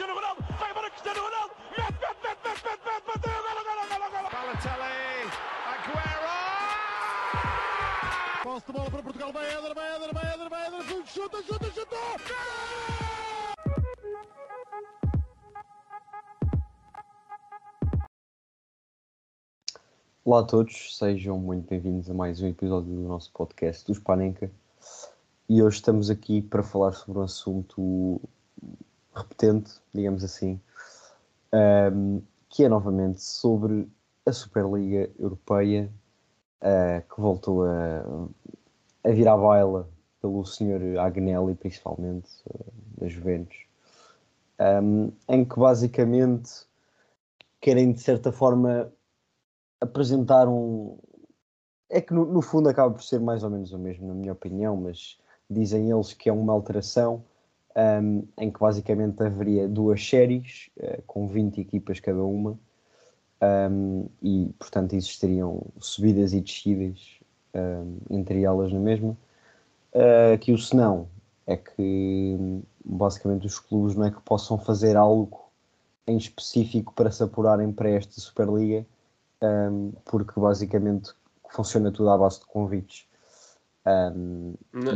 Cristiano Ronaldo, vai embora Cristiano Ronaldo, mete, mete, mete, mete, mete, mete, bateu, golo, golo, golo, golo. Balotelli, Aguero! Posse de bola para Portugal, vai Éder, vai Éder, vai Éder, vai Éder, chuta, chuta, chuta! Olá a todos, sejam muito bem-vindos a mais um episódio do nosso podcast do Spanenka. E hoje estamos aqui para falar sobre um assunto repetente, digamos assim, ahm, que é novamente sobre a Superliga Europeia, ah, que voltou a, a vir à baila pelo Sr. Agnelli, principalmente, ah, da Juventus, ahm, em que basicamente querem, de certa forma, apresentar um. É que no, no fundo acaba por ser mais ou menos o mesmo, na minha opinião, mas dizem eles que é uma alteração um, em que basicamente haveria duas séries eh, com 20 equipas cada uma um, e portanto existiriam subidas e descidas um, entre elas na mesma. Uh, que o senão é que basicamente os clubes não é que possam fazer algo em específico para se apurarem para esta Superliga porque basicamente funciona tudo à base de convites. Um, é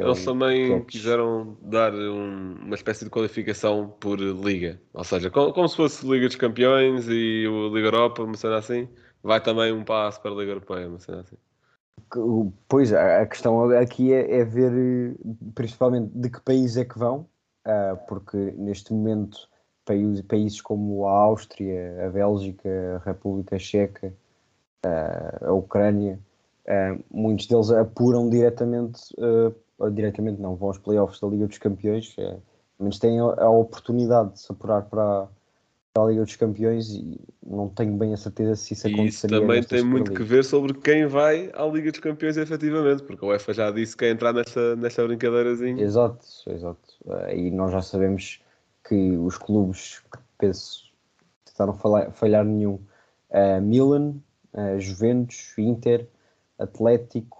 Eles também catch. quiseram dar um- uma espécie de qualificação por liga, ou seja, como, como se fosse Liga dos Campeões e o Liga Europa, uma cena assim, vai também um passo para a Liga Europeia, uma cena assim. Pois, a questão aqui é, é ver principalmente de que país é que vão, ah, porque neste momento países, países como a Áustria, a Bélgica, a República Checa, ah, a Ucrânia, ah, muitos deles apuram diretamente, ou diretamente não, vão aos playoffs da Liga dos Campeões, é, pelo menos têm a, a oportunidade de se apurar para, para a Liga dos Campeões e não tenho bem a certeza se isso E isso aconteceria. também tem muito que ver sobre quem vai à Liga dos Campeões efetivamente, porque a UEFA já disse que quer entrar nesta, nesta brincadeirazinha. Exato, exato. Eh, E nós já sabemos que os clubes, penso, tentaram falhar, falhar nenhum. Eh, Milan, eh, Juventus, Inter, Atlético,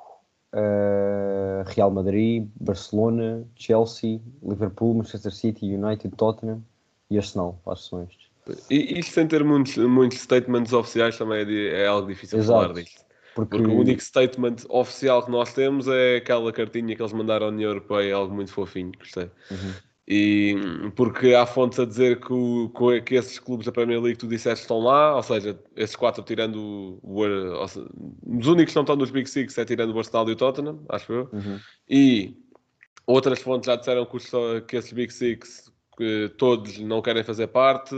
eh, Real Madrid, Barcelona, Chelsea, Liverpool, Manchester City, United, Tottenham e Arsenal, acho que são estes. E isto sem ter muitos, muitos statements oficiais também é, é algo difícil de Exato. falar disto. Porque, Porque o único statement oficial que nós temos é aquela cartinha que eles mandaram à União Europeia, algo muito fofinho, gostei. Uhum. E porque há fontes a dizer que, o- que- esses clubes da Premier League que tu disseste estão lá, ou seja, esses quatro tirando o, o seja, os únicos que não estão nos Big Six é tirando o Arsenal e o Tottenham, acho eu. Uhum. E outras fontes já disseram que, os, que esses Big Six que todos não querem fazer parte.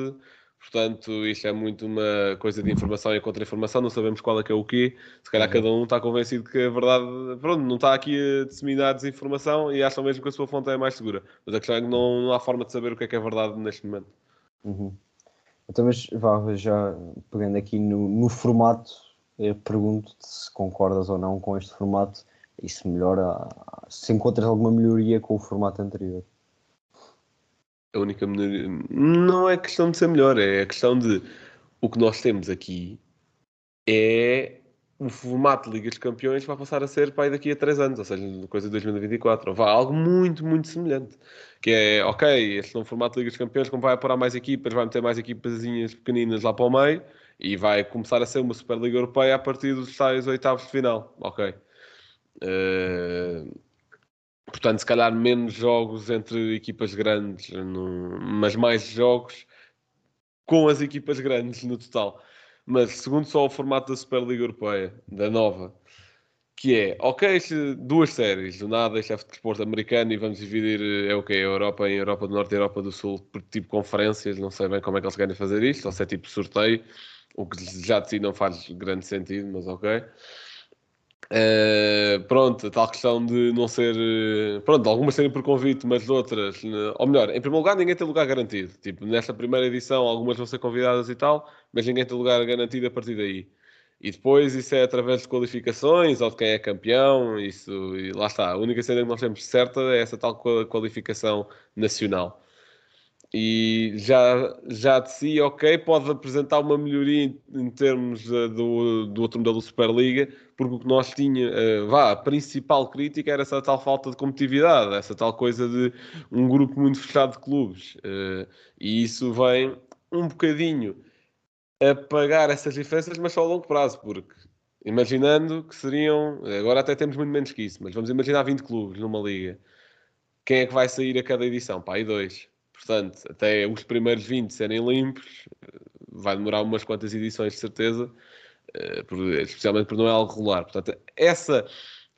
Portanto, isto é muito uma coisa de informação e contra-informação, não sabemos qual é que é o quê. Se calhar Uhum. cada um está convencido que a verdade, pronto, não está aqui a disseminar desinformação e acham mesmo que a sua fonte é mais segura. Mas a questão é que não, não há forma de saber o que é que é verdade neste momento. Uhum. Então, mas vá, já pegando aqui no, no formato, eu pergunto se concordas ou não com este formato e se melhora, se encontras alguma melhoria com o formato anterior. A única melhoria não é questão de ser melhor, é a questão de o que nós temos aqui é o formato de Liga dos Campeões vai passar a ser aí daqui a 3 anos, ou seja, coisa de 2024, ou vai algo muito, muito semelhante. Que é, ok, este novo formato de Liga dos Campeões, como vai apurar mais equipas, vai meter mais equipazinhas pequeninas lá para o meio e vai começar a ser uma Superliga Europeia a partir dos tais oitavos de final. Ok. Eh, Portanto, se calhar menos jogos entre equipas grandes, no- mas mais jogos com as equipas grandes no total. Mas segundo só o formato da Superliga Europeia, da nova, que é, ok, duas séries, do nada, este é desporto americano e vamos dividir, eh, é o quê? A Europa em Europa do Norte e Europa do Sul, por tipo conferências, não sei bem como é que eles querem fazer isto, ou se é tipo sorteio, o que já de si não faz grande sentido, mas ok. Uh, pronto, tal questão de não ser. uh, Pronto, algumas serem por convite, mas outras. uh, Ou melhor, em primeiro lugar, ninguém tem lugar garantido. Tipo, nesta primeira edição, algumas vão ser convidadas e tal, mas ninguém tem lugar garantido a partir daí. E depois, isso é através de qualificações ou de quem é campeão. Isso, e lá está. A única cena que nós temos certa é essa tal qua- qualificação nacional. E já, já de si, ok, pode apresentar uma melhoria em, em termos uh, do, do outro modelo Superliga, porque o que nós tinha, uh, vá, a principal crítica era essa tal falta de competitividade, essa tal coisa de um grupo muito fechado de clubes, uh, e isso vem um bocadinho a pagar essas diferenças, mas só a longo prazo, porque imaginando que seriam, agora até temos muito menos que isso, mas vamos imaginar 20 clubes numa liga, quem é que vai sair a cada edição? Pá, aí dois Portanto, até os primeiros 20 serem limpos, vai demorar umas quantas edições de certeza, eh, especialmente por não é algo regular. Portanto, essa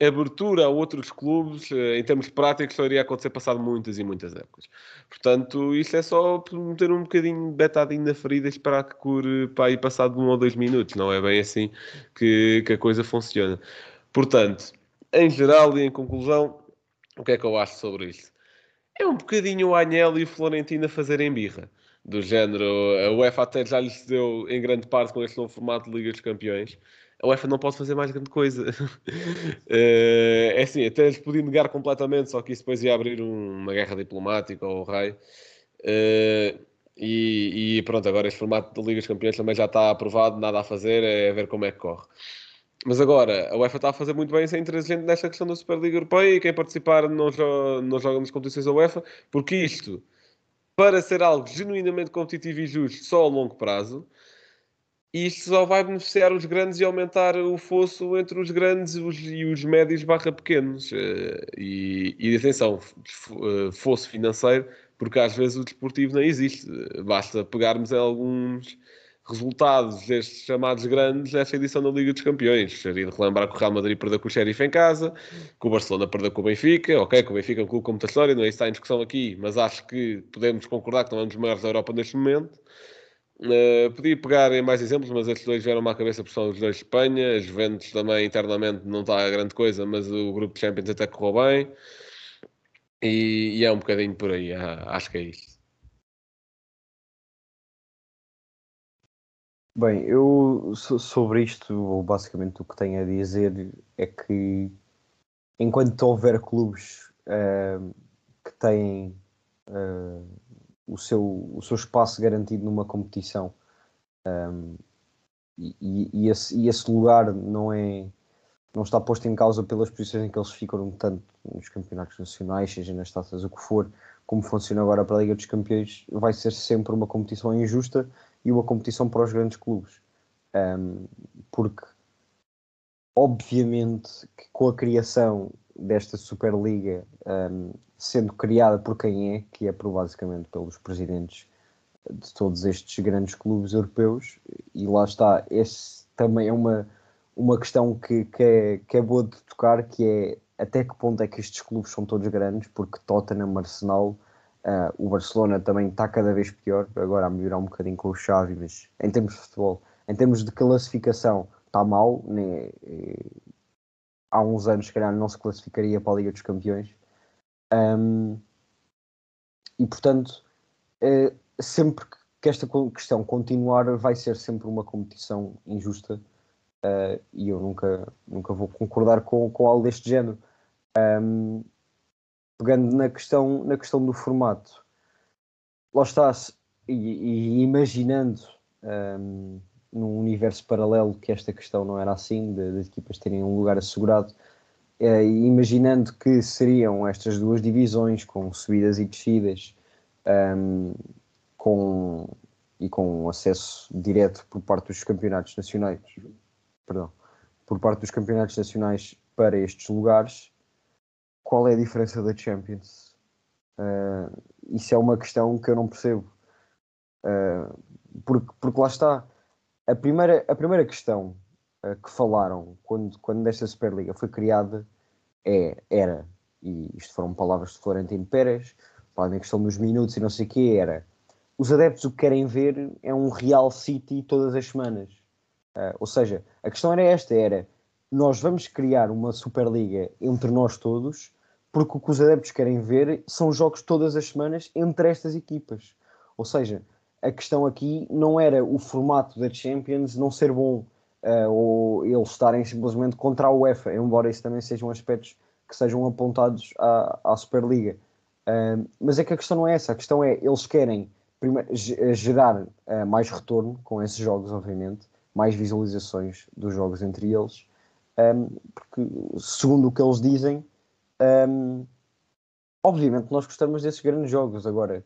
abertura a outros clubes, eh, em termos práticos, só iria acontecer passado muitas e muitas épocas. Portanto, isto é só meter um bocadinho betadinho na ferida e esperar que cure para aí passado um ou dois minutos. Não é bem assim que, que a coisa funciona. Portanto, em geral e em conclusão, o que é que eu acho sobre isto? É um bocadinho o Agnello e o Florentino a fazerem birra. Do género, a UEFA até já lhes deu em grande parte com este novo formato de Liga dos Campeões. A UEFA não pode fazer mais grande coisa. Eh, é assim, até eles podiam negar completamente, só que isso depois ia abrir uma guerra diplomática ou raio. Uh, e, e, pronto, agora este formato de Liga dos Campeões também já está aprovado, nada a fazer, é ver como é que corre. Mas agora, a UEFA está a fazer muito bem ser intransigente nesta questão da Superliga Europeia e quem participar não joga, não joga nas competições da UEFA, porque isto, para ser algo genuinamente competitivo e justo só a longo prazo, isto só vai beneficiar os grandes e aumentar o fosso entre os grandes e os médios barra pequenos. Eh, e, e atenção, eh, fosso financeiro, porque às vezes o desportivo não existe. Basta pegarmos em alguns resultados destes chamados grandes esta edição da Liga dos Campeões. Seria de relembrar que o Real Madrid perdeu com o Sheriff em casa, que o Barcelona perdeu com o Benfica, ok, que o Benfica é um clube com muita história, não é isso está em discussão aqui, mas acho que podemos concordar que não é um dos maiores da Europa neste momento. Uh, podia pegar em mais exemplos, mas estes dois vieram-me à cabeça por são os dois de Espanha. As Juventus também internamente não está a grande coisa, mas o grupo de Champions até correu bem. E, e é um bocadinho por aí, ah, acho que é isto. Bem, eu sobre isto, basicamente o que tenho a dizer é que enquanto houver clubes uh, que têm uh, o, seu, o seu espaço garantido numa competição um, e, e, esse, e, esse, lugar não é não está posto em causa pelas posições em que eles ficam tanto nos campeonatos nacionais, seja nas taças, o que for, como funciona agora para a Liga dos Campeões, vai ser sempre uma competição injusta e uma competição para os grandes clubes. Um, porque, obviamente, que com a criação desta Superliga, um, sendo criada por quem é, que é por basicamente pelos presidentes de todos estes grandes clubes europeus, e lá está, esse também é uma, uma questão que, que, é, que é boa de tocar, que é até que ponto é que estes clubes são todos grandes, porque Tottenham, Arsenal, Uh, o Barcelona também está cada vez pior, agora a melhorar um bocadinho com o Xavi, mas em termos de futebol, em termos de classificação, está mal. Né? Há uns anos, se calhar, não se classificaria para a Liga dos Campeões. Um, e portanto, uh, sempre que esta questão continuar, vai ser sempre uma competição injusta. Uh, e eu nunca, nunca vou concordar com, com algo deste género. Um, pegando na questão, na questão do formato, lá está, e, e imaginando um, num universo paralelo que esta questão não era assim, das equipas terem um lugar assegurado, é, imaginando que seriam estas duas divisões com subidas e descidas, um, com, e com acesso direto por parte dos campeonatos nacionais, perdão, por parte dos campeonatos nacionais para estes lugares, qual é a diferença da Champions? Uh, isso é uma questão que eu não percebo. Uh, porque, porque lá está. A primeira, a primeira questão uh, que falaram quando, quando esta Superliga foi criada é, era, e isto foram palavras de Florentino Pérez, falando em questão dos minutos e não sei o que, era os adeptos o que querem ver é um Real City todas as semanas. ou seja, a questão era esta, era nós vamos criar uma Superliga entre nós todos, porque o que os adeptos querem ver são jogos todas as semanas entre estas equipas. Ou seja, a questão aqui não era o formato da Champions não ser bom uh, ou eles estarem simplesmente contra a UEFA, embora isso também sejam aspectos que sejam apontados à, à Superliga. Uh, mas é que a questão não é essa, a questão é eles querem primeiro, gerar uh, mais retorno com esses jogos, obviamente, mais visualizações dos jogos entre eles, um, porque segundo o que eles dizem, um, obviamente nós gostamos desses grandes jogos. Agora,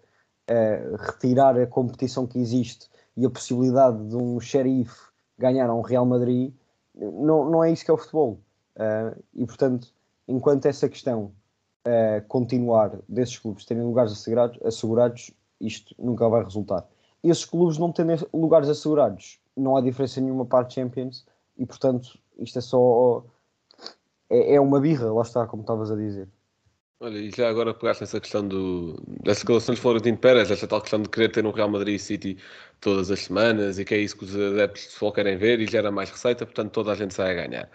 uh, retirar a competição que existe e a possibilidade de um xerife ganhar a um Real Madrid, não, não é isso que é o futebol. Uh, e portanto, enquanto essa questão uh, continuar desses clubes terem lugares assegurados, assegurados, isto nunca vai resultar. Esses clubes não tendo lugares assegurados, não há diferença nenhuma para a Champions e portanto isto é só é, é uma birra, lá está, como estavas a dizer. Olha, e já agora pegaste nessa questão do, das declarações de Florentino Pérez, essa tal questão de querer ter um Real Madrid City todas as semanas e que é isso que os adeptos de futebol querem ver e gera mais receita, portanto toda a gente sai a ganhar.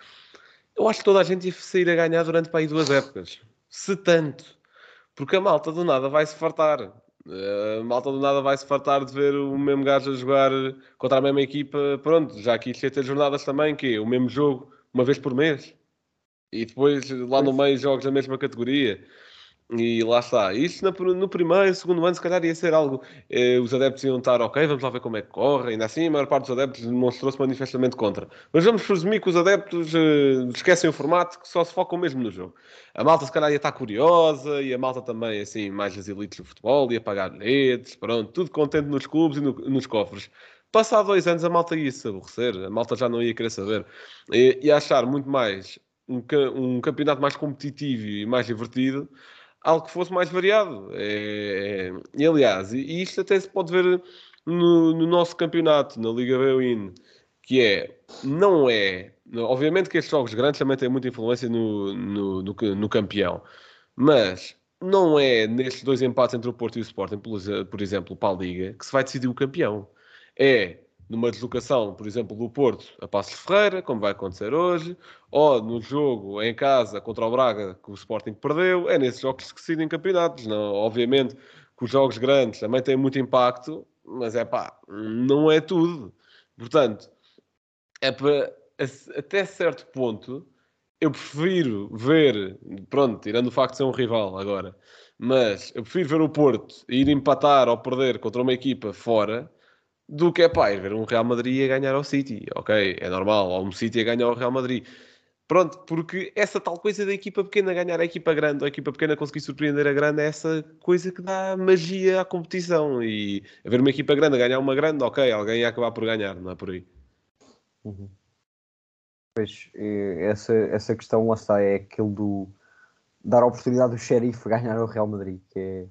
Eu acho que toda a gente ia sair a ganhar durante para aí duas épocas. Se tanto. Porque a malta do nada vai se fartar. A malta do nada vai se fartar de ver o mesmo gajo a jogar contra a mesma equipa. Pronto, já aqui ia ter jornadas também, que é o mesmo jogo uma vez por mês. E depois lá no meio jogos da mesma categoria. E lá está. Isto no primeiro, segundo ano, se calhar ia ser algo. Eh, os adeptos iam estar, ok, vamos lá ver como é que corre. Ainda assim, a maior parte dos adeptos demonstrou-se manifestamente contra. Mas vamos presumir que os adeptos eh, esquecem o formato, que só se focam mesmo no jogo. A malta, se calhar, ia estar curiosa. E a malta também, assim, mais as elites do futebol, ia pagar bilhetes. Pronto, tudo contente nos clubes e no, nos cofres. Passado dois anos, a malta ia se aborrecer. A malta já não ia querer saber. E, e achar muito mais um, um campeonato mais competitivo e mais divertido algo que fosse mais variado. É, é, e aliás, e isto até se pode ver no, no nosso campeonato, na Liga Beuin, que é, não é, obviamente que estes jogos grandes também têm muita influência no, no, no, no campeão, mas não é nestes dois empates entre o Porto e o Sporting, por, por exemplo, para a Liga, que se vai decidir o campeão. É numa deslocação, por exemplo, do Porto a Passos Ferreira, como vai acontecer hoje, ou no jogo em casa contra o Braga, que o Sporting perdeu, é nesses jogos que se decidem campeonatos. Não, obviamente que os jogos grandes também têm muito impacto, mas é pá, não é tudo. Portanto, é para, até certo ponto, eu prefiro ver, pronto, tirando o facto de ser um rival agora, mas eu prefiro ver o Porto ir empatar ou perder contra uma equipa fora do que é pá, ir ver um Real Madrid a ganhar ao City, ok, é normal, ou um City a ganhar ao Real Madrid. Pronto, porque essa tal coisa da equipa pequena ganhar a equipa grande, ou a equipa pequena conseguir surpreender a grande, é essa coisa que dá magia à competição. E haver uma equipa grande a ganhar uma grande, ok, alguém ia acabar por ganhar, não é por aí. Uhum. Pois, essa, essa questão lá está, é aquilo do dar a oportunidade do xerife ganhar ao Real Madrid, que é,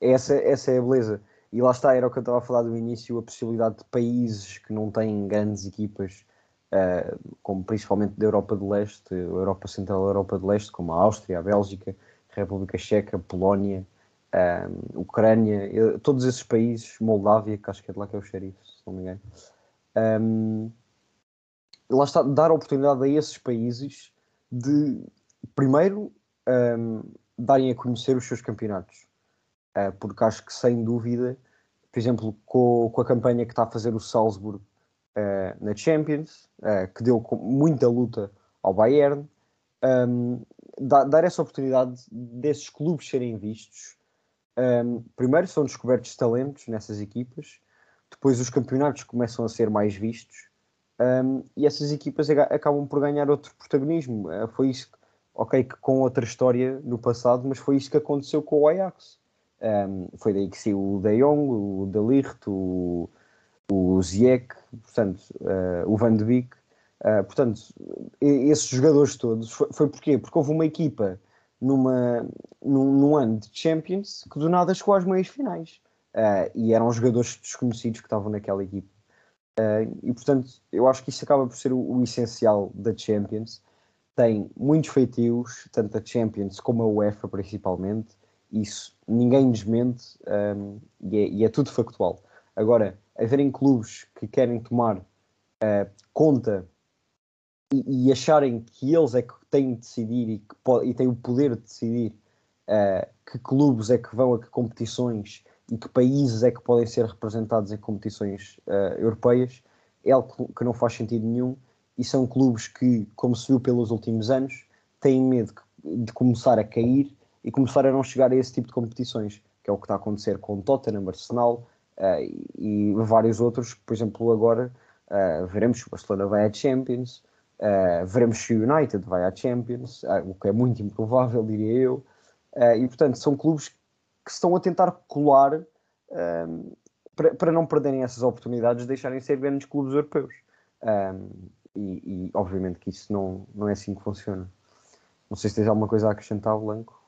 essa, essa é a beleza e lá está, era o que eu estava a falar do início, a possibilidade de países que não têm grandes equipas, uh, como principalmente da Europa de Leste, Europa Central Europa de Leste, como a Áustria, a Bélgica, República Checa, Polónia, um, Ucrânia, eu, todos esses países, Moldávia, que acho que é de lá que é o xerife, se não me engano. Um, lá está, dar oportunidade a esses países de, primeiro, um, darem a conhecer os seus campeonatos. Uh, porque acho que sem dúvida por exemplo, com, com a campanha que está a fazer o Salzburg uh, na Champions, uh, que deu muita luta ao Bayern, um, dá, dar essa oportunidade desses clubes serem vistos. Um, primeiro são descobertos talentos nessas equipas, depois os campeonatos começam a ser mais vistos um, e essas equipas acabam por ganhar outro protagonismo. Uh, foi isso, ok, que com outra história no passado, mas foi isso que aconteceu com o Ajax. Um, foi daí que saiu o De Jong, o De Ligt, o, o Ziyech, portanto, uh, o Van de Beek. Uh, portanto, esses jogadores todos, foi, foi porquê? Porque houve uma equipa numa, num, num, ano de Champions que do nada chegou às meias finais. Uh, e eram jogadores desconhecidos que estavam naquela equipa. Uh, e portanto, eu acho que isso acaba por ser o, o, essencial da Champions. Tem muitos feitios, tanto a Champions como a UEFA principalmente. Isso ninguém desmente um, e, é, e, é, tudo factual. Agora, haverem clubes que querem tomar uh, conta e, e, acharem que eles é que têm de decidir e, que e têm o poder de decidir uh, que clubes é que vão a que competições e que países é que podem ser representados em competições uh, europeias, é algo que não faz sentido nenhum e são clubes que, como se viu pelos últimos anos, têm medo de começar a cair e começar a não chegar a esse tipo de competições, que é o que está a acontecer com Tottenham, Arsenal uh, e, vários outros. Por exemplo, agora uh, veremos se o Barcelona vai à Champions, uh, veremos se o United vai à Champions, o que é muito improvável, diria eu. e portanto, são clubes que estão a tentar colar para, para não perderem essas oportunidades de deixarem de ser grandes clubes europeus. E, e, obviamente que isso não, não é assim que funciona. Não sei se tens alguma coisa a acrescentar, Blanco.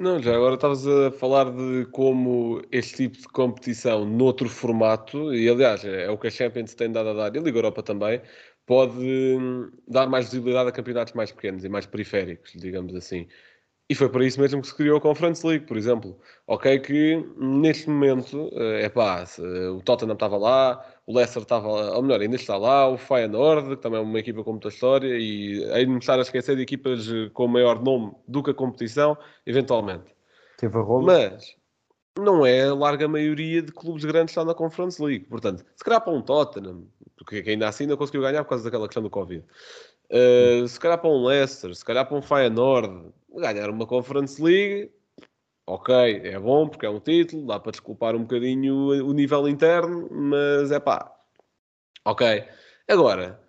Não, já agora estavas a falar de como este tipo de competição, noutro formato, e aliás é o que a Champions tem dado a dar, e a Liga Europa também, pode hum, dar mais visibilidade a campeonatos mais pequenos e mais periféricos, digamos assim. E foi para isso mesmo que se criou a Conference League, por exemplo. Ok, que neste momento, é pá, o Tottenham estava lá, o Leicester estava lá, ou melhor, ainda está lá, o Feyenoord, que também é uma equipa com muita história, e aí estar a esquecer de equipas com maior nome do que a competição, eventualmente. Teve a Roma. Mas não é a larga maioria de clubes grandes que estão na Conference League. Portanto, se calhar para um Tottenham, porque ainda assim não conseguiu ganhar por causa daquela questão do Covid. Uh, se calhar para um Leicester, se calhar para um Feyenoord, ganhar uma Conference League, ok, é bom porque é um título, dá para desculpar um bocadinho o nível interno, mas é pá, ok. Agora,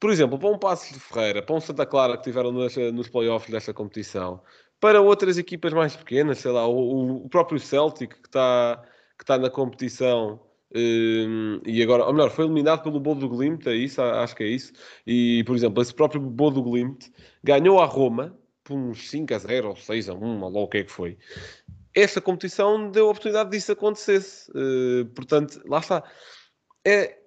por exemplo, para um Passos de Ferreira, para um Santa Clara que tiveram nos, playoffs desta competição, para outras equipas mais pequenas, sei lá, o, o próprio Celtic que está, que está na competição um, e agora, ou melhor, foi eliminado pelo Bodo Glimt, é isso, acho que é isso. E, por exemplo, esse próprio Bodo Glimt ganhou a Roma por uns 5 a 0 ou 6 a 1, ou o que é que foi. Esta competição deu a oportunidade disso acontecesse. Uh, portanto, lá está. É,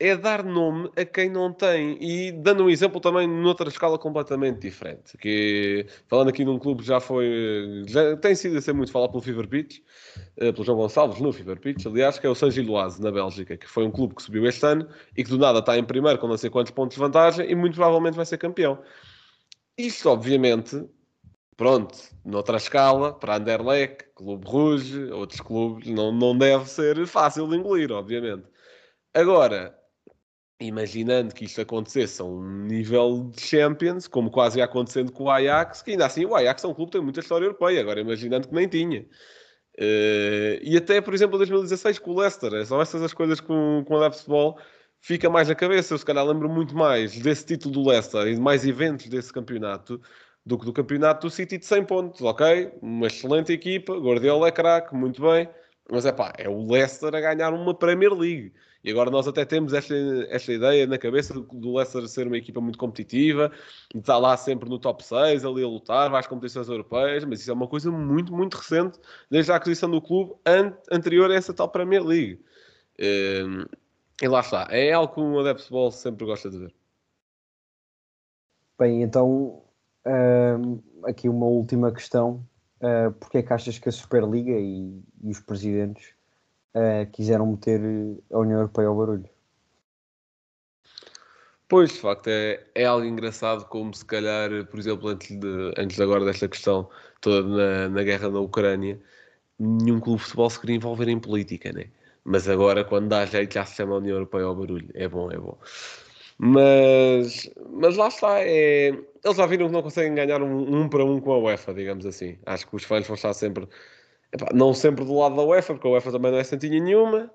é dar nome a quem não tem. E dando um exemplo também noutra escala completamente diferente. Que, falando aqui num clube já foi. Já tem sido a ser muito falado pelo Fever Pitch, uh, pelo João Gonçalves no Fever Pitch, aliás, que é o San Giloise, na Bélgica, que foi um clube que subiu este ano e que do nada está em primeiro com não sei quantos pontos de vantagem e muito provavelmente vai ser campeão. Isto, obviamente, pronto, noutra escala, para Anderlecht, Clube Rouge, outros clubes, não, não deve ser fácil de engolir, obviamente. Agora, imaginando que isto acontecesse a um nível de Champions, como quase ia acontecendo com o Ajax, que ainda assim o Ajax é um clube que tem muita história europeia, agora imaginando que nem tinha. Uh, e até, por exemplo, 2016 com o Leicester, são essas as coisas com, o Adepto Futebol fica mais na cabeça. Eu se calhar lembro muito mais desse título do Leicester e de mais eventos desse campeonato do que do campeonato do City de 100 pontos, ok? Uma excelente equipa, Guardiola é craque, muito bem, mas é pá, é o Leicester a ganhar uma Premier League. E agora nós até temos esta, esta ideia na cabeça do Leicester ser uma equipa muito competitiva, de estar lá sempre no top 6, ali a lutar, vai às competições europeias, mas isso é uma coisa muito, muito recente, desde a aquisição do clube an anterior a essa tal Premier League. Um, e lá está, é algo que o adepto de futebol sempre gosta de ver. Bem, então uh, aqui uma última questão. Uh, porque é que achas que a Superliga e, e os presidentes uh, quiseram meter a União Europeia ao barulho? Pois, de facto, é, é algo engraçado como se calhar, por exemplo, antes de, antes agora desta questão toda na, na guerra na Ucrânia, nenhum clube de futebol se queria envolver em política, né? Mas agora, quando dá jeito, já se chama a União Europeia ao barulho. É bom, é bom. Mas, mas lá está, é... eles já viram que não conseguem ganhar um, um, para um com a UEFA, digamos assim. Acho que os fãs vão estar sempre, epá, não sempre do lado da UEFA, porque a UEFA também não é santinha nenhuma,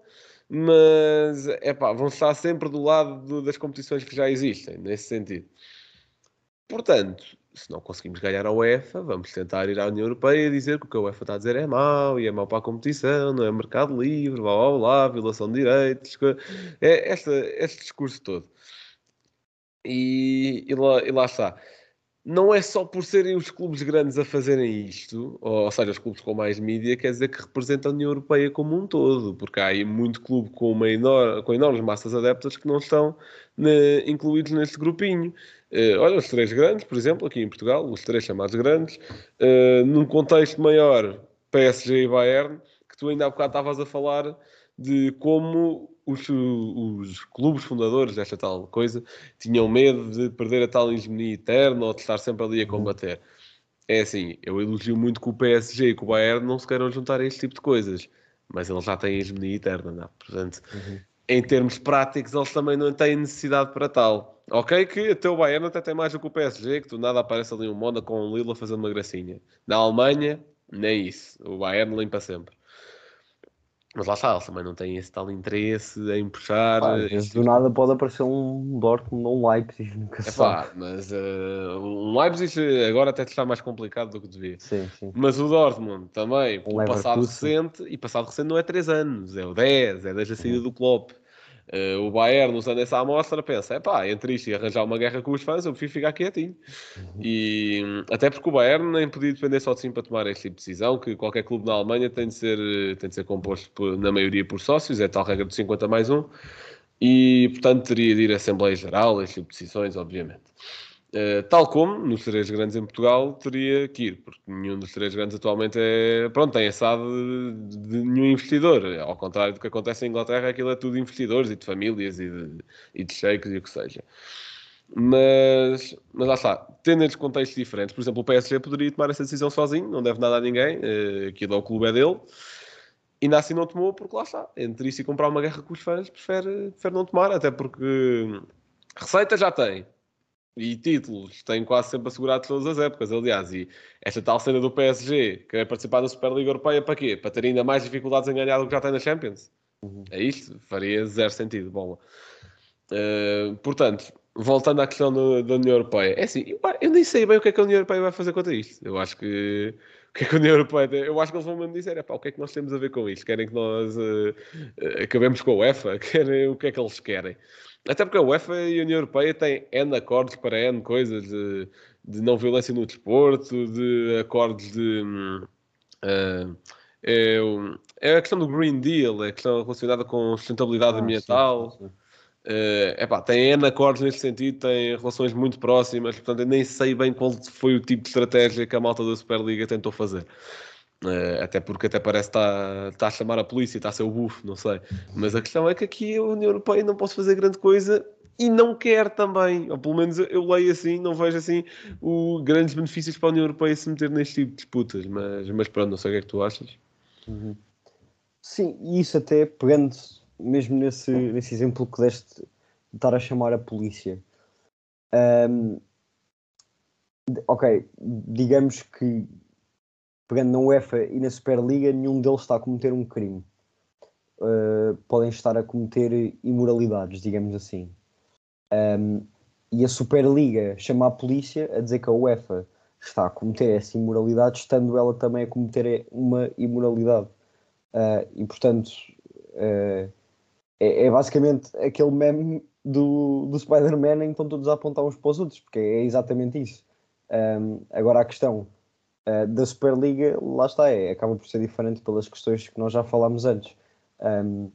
mas epá, vão estar sempre do lado do, das competições que já existem, nesse sentido. Portanto, se não conseguimos ganhar a UEFA, vamos tentar ir à União Europeia e dizer que o que a UEFA está a dizer é mau, e é mau para a competição, não é mercado livre, blá blá blá, violação de direitos, é este discurso todo. E, e, lá, e lá está. Não é só por serem os clubes grandes a fazerem isto, ou, seja, os clubes com mais mídia, quer dizer que representam a União Europeia como um todo, porque há aí muito clube com, uma com enormes massas adeptas que não estão ne, incluídos neste grupinho. Uh, olha, os três grandes, por exemplo, aqui em Portugal, os três chamados grandes, uh, num contexto maior, PSG e Bayern, que tu ainda há bocado estavas a falar de como os, os, clubes fundadores desta tal coisa tinham medo de perder a tal hegemonia eterna ou de estar sempre ali a uhum. combater. É assim, eu elogio muito que o PSG e que o Bayern não se queiram juntar a este tipo de coisas, mas eles já têm a hegemonia eterna, não? É? Portanto, uhum. em termos práticos, eles também não têm necessidade para tal. Ok, que até o Bayern até tem mais do que o PSG, que do nada aparece ali um Mónaco com um Lila fazendo uma gracinha. Na Alemanha, nem isso. O Bayern limpa sempre. Mas lá está, eles também não têm esse tal interesse em puxar. Pá, eh, do nada pode aparecer um Dortmund ou um Leipzig, nunca É pá, mas uh, um Leipzig agora até está mais complicado do que devia. Sim, sim. Mas o Dortmund também, pelo passado recente, e passado recente não é 3 anos, é o 10, é desde a saída do Klopp. Uh, o Bayern, usando essa amostra, pensa: é pá, entre isto e arranjar uma guerra com os fãs, eu prefiro ficar quietinho. E hum, até porque o Bayern nem podia depender só de si para tomar este tipo de decisão, que qualquer clube na Alemanha tem de ser, eh, tem de ser composto por- na maioria por sócios, é tal regra de 50 mais 1, e portanto teria de ir à Assembleia Geral, este tipo de decisões, obviamente. Uh, tal como nos três grandes em Portugal teria que ir, porque nenhum dos três grandes atualmente é, pronto, tem assado de, de nenhum investidor. Ao contrário do que acontece em Inglaterra, aquilo é tudo de investidores e de famílias e de, e de e o que seja. Mas, mas lá está, tendo estes contextos diferentes, por exemplo, o PSG poderia tomar essa decisão sozinho, não deve nada a ninguém, uh, aquilo é o clube é dele, ainda assim não tomou, porque lá está, entre isso e comprar uma guerra com os fãs, prefere, prefere não tomar, até porque receita já tem, e títulos tem quase sempre assegurado todas as épocas, aliás, e esta tal cena do PSG querer participar da Superliga Europeia para quê? Para ter ainda mais dificuldades em ganhar do que já tem na Champions? É isto? Faria zero sentido, bola. Uh, portanto, voltando à questão do- da União Europeia, é assim, eu, eu nem sei bem o que é que a União Europeia vai fazer contra isto. Eu acho que o que é que a União Europeia tem? Eu acho que eles vão mesmo dizer, é pá, o que é que nós temos a ver com isto? Querem que nós uh, uh, acabemos com a UEFA? Querem, o que é que eles querem? Até porque a UEFA e a União Europeia têm N acordos para N coisas de, de não violência no desporto, de acordos de. ah, é, é a questão do Green Deal, é a questão relacionada com sustentabilidade Ah, ambiental. sim, sim. Eh, epá, tem N acordos neste sentido, tem relações muito próximas, portanto eu nem sei bem qual foi o tipo de estratégia que a malta da Superliga tentou fazer. Eh, até porque até parece que está, está a chamar a polícia, está a ser o bufo, não sei. Mas a questão é que aqui a União Europeia não pode fazer grande coisa e não quer também, ou pelo menos eu leio assim, não vejo assim o, grandes benefícios para a União Europeia se meter neste tipo de disputas, mas, mas pronto, não sei o que é que tu achas. Sim, e isso até pegando mesmo nesse, nesse exemplo que deste de estar a chamar a polícia. De- ok, digamos que pegando na UEFA e na Superliga, nenhum deles está a cometer um crime. Ah, podem estar a cometer imoralidades, digamos assim. Ahm, e a Superliga chama a polícia a dizer que a UEFA está a cometer essa imoralidade, estando ela também a cometer uma imoralidade. Uh, e portanto uh, é, é basicamente aquele meme do, do Spider-Man em que estão todos a apontar uns para os outros, porque é exatamente isso. Um, agora a questão uh, da Superliga, lá está, é, acaba por ser diferente pelas questões que nós já falámos antes. Um,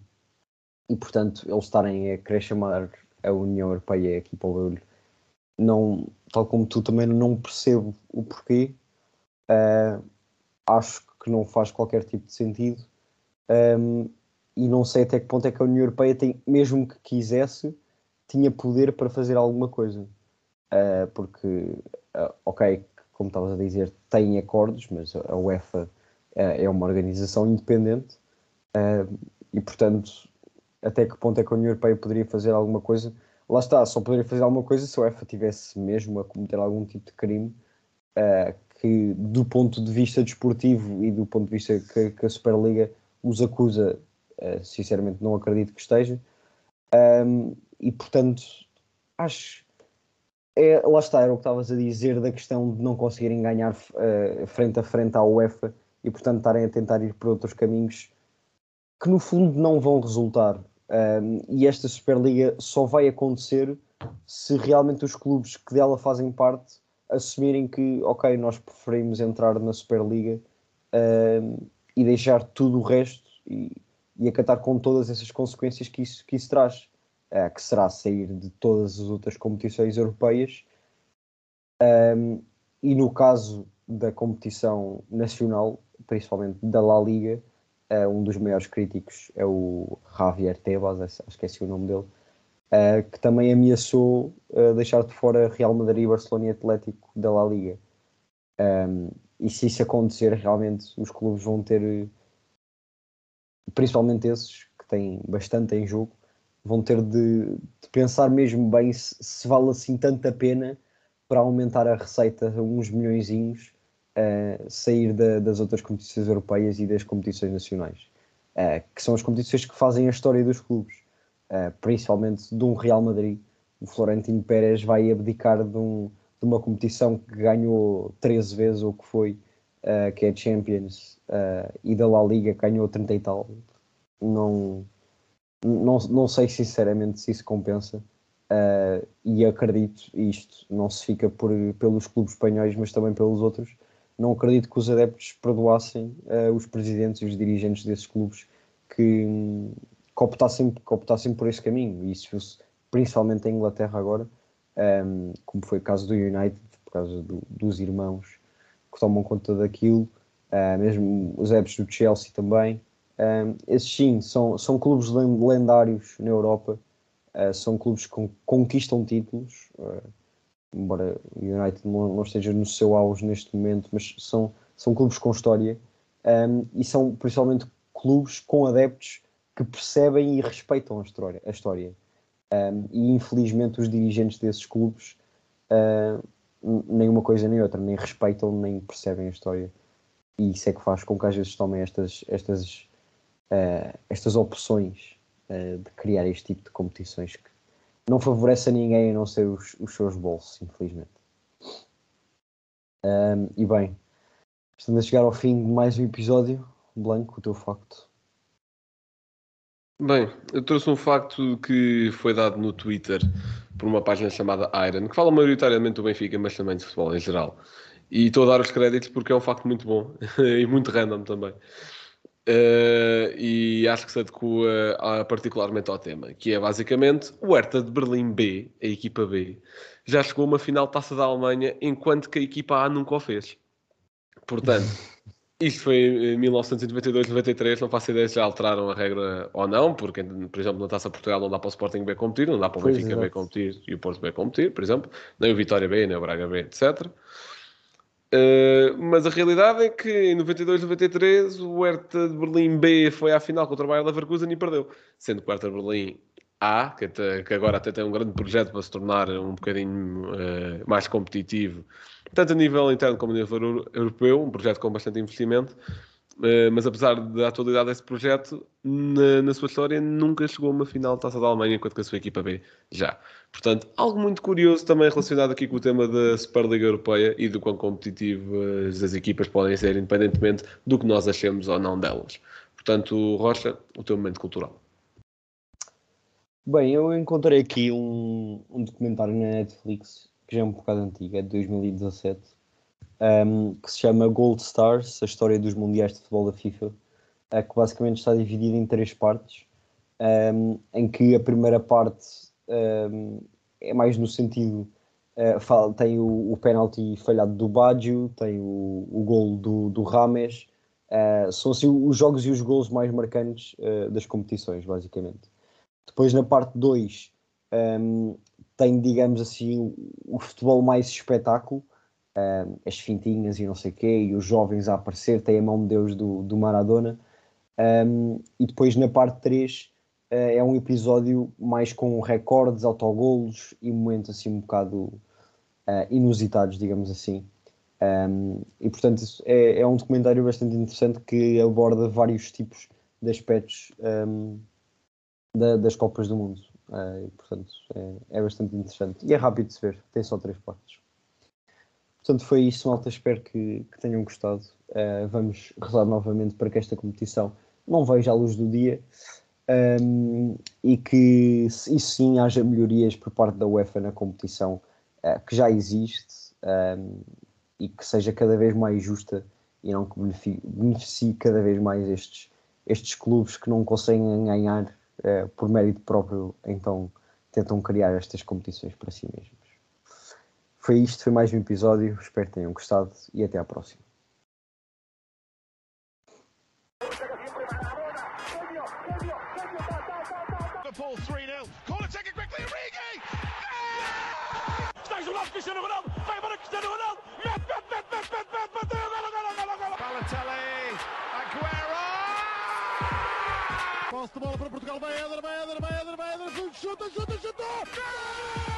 e portanto, eles estarem a querer chamar a União Europeia aqui para o barulho, não, tal como tu também não percebo o porquê. Uh, acho que não faz qualquer tipo de sentido. Um, e não sei até que ponto é que a União Europeia tem, mesmo que quisesse, tinha poder para fazer alguma coisa. Uh, porque, uh, ok, como estavas a dizer, tem acordos, mas a UEFA uh, é uma organização independente e, portanto, até que ponto é que a União Europeia poderia fazer alguma coisa? Lá está, só poderia fazer alguma coisa se a UEFA tivesse mesmo a cometer algum tipo de crime que, do ponto de vista desportivo e do ponto de vista que, que a Superliga os acusa, uh, sinceramente não acredito que esteja. Um, e portanto, acho. É, lá está, era o que estavas a dizer da questão de não conseguirem ganhar uh, frente a frente à UEFA e portanto estarem a tentar ir por outros caminhos que no fundo não vão resultar. Um, e esta Superliga só vai acontecer se realmente os clubes que dela fazem parte assumirem que, ok, nós preferimos entrar na Superliga um, e deixar tudo o resto e, e acatar com todas essas consequências que isso, que isso traz, uh, que será sair de todas as outras competições europeias. Um, e no caso da competição nacional, principalmente da La Liga, uh, um dos maiores críticos é o Javier Tebas, que é esse o nome dele, uh, que também ameaçou deixar de fora Real Madrid, Barcelona e Atlético da La Liga. Um, e se isso acontecer, realmente os clubes vão ter, principalmente esses que têm bastante em jogo, vão ter de, de pensar mesmo bem se, se, vale assim tanta pena para aumentar a receita uns milhõeszinhos uh, sair da, das outras competições europeias e das competições nacionais, uh, que são as competições que fazem a história dos clubes, uh, principalmente de um Real Madrid. O Florentino Pérez vai abdicar de, um, de uma competição que ganhou 13 vezes, ou que foi, que é Champions, e da La Liga ganhou 30 e tal. Não, não, não sei sinceramente se isso compensa. Uh, e acredito isto não se fica por, pelos clubes espanhóis, mas também pelos outros, não acredito que os adeptos perdoassem uh, os presidentes e os dirigentes desses clubes que, que, optassem, que optassem por esse caminho. E isso principalmente em Inglaterra agora, um, como foi o caso do United, por causa do, dos irmãos que tomam conta daquilo, uh, mesmo os adeptos do Chelsea também. Um, esses sim, são, são clubes lendários na Europa, uh, são clubes que conquistam títulos. Uh, embora o United não, não, esteja no seu auge neste momento, mas são, são clubes com história um, e são principalmente clubes com adeptos que percebem e respeitam a história. A história. Um, e infelizmente os dirigentes desses clubes uh, nem uma coisa nem outra, nem respeitam nem percebem a história. E isso é que faz com que às vezes tomem estas, estas, uh, estas opções uh, de criar este tipo de competições que não favorece a ninguém a não ser os, os seus bolsos, infelizmente. Um, e bem, estamos a chegar ao fim de mais um episódio. Blanco, o teu facto. Bem, eu trouxe um facto que foi dado no Twitter por uma página chamada Iron, que fala maioritariamente do Benfica, mas também de futebol em geral. E estou a dar os créditos porque é um facto muito bom e muito random também. Uh, e acho que se adequa uh, particularmente ao tema, que é basicamente o Hertha de Berlim B, a equipa B, já chegou a uma final taça da Alemanha, enquanto que a equipa A nunca o fez. Portanto, isto foi em 1992-93, não faço ideia se já alteraram a regra ou não, porque, por exemplo, na Taça Portugal não dá para o Sporting B competir, não dá para o Benfica B competir e o Porto B competir, por exemplo, nem o Vitória B, nem o Braga B, etc. Uh, mas a realidade é que em 92, 93 o Hertha de Berlim B foi à final contra o Bayer Leverkusen e perdeu. Sendo que o Hertha de Berlim A, que, até, que, agora até tem um grande projeto para se tornar um bocadinho uh, mais competitivo, tanto a nível interno como a nível europeu, um projeto com bastante investimento, Uh, mas apesar da atualidade desse projeto, na, na, sua história nunca chegou a uma final de Taça da Alemanha, enquanto que a sua equipa B já. Portanto, algo muito curioso também relacionado aqui com o tema da Superliga Europeia e do quão competitivas as equipas podem ser, independentemente do que nós achemos ou não delas. Portanto, Rocha, o teu momento cultural. Bem, eu encontrei aqui um, um documentário na Netflix, que já é um bocado antigo, é de 2017, um, que se chama Gold Stars, a história dos mundiais de futebol da FIFA, uh, que basicamente está dividida em três partes, um, em que a primeira parte um, é mais no sentido uh, fala, tem o, o penalti falhado do Baggio, tem o, o gol do, do Rames, uh, são assim os jogos e os gols mais marcantes uh, das competições, basicamente. Depois na parte 2 um, tem, digamos assim, o, o futebol mais espetáculo, um, as fintinhas e não sei o quê, e os jovens a aparecer, tem a mão de Deus do, do Maradona. Um, e depois na parte 3 uh, é um episódio mais com recordes, autogolos e momentos assim um bocado uh, inusitados, digamos assim. Um, e portanto é, é, um documentário bastante interessante que aborda vários tipos de aspectos um, da, das Copas do Mundo. Uh, e, portanto é, é, bastante interessante e é rápido de se ver, tem só três partes. Portanto, foi isso, malta. Espero que, que tenham gostado. Uh, vamos rezar novamente para que esta competição não veja a luz do dia um, e que, isso sim, haja melhorias por parte da UEFA na competição uh, que já existe um, e que seja cada vez mais justa e não que beneficie cada vez mais estes, estes clubes que não conseguem ganhar uh, por mérito próprio, então tentam criar estas competições para si mesmos. Foi isto, foi mais um episódio. Espero que tenham gostado e até à próxima. Posse de bola para Portugal. Vai Éder, vai Éder, vai Éder, vai Éder. Chuta, chuta, chutou! Gol!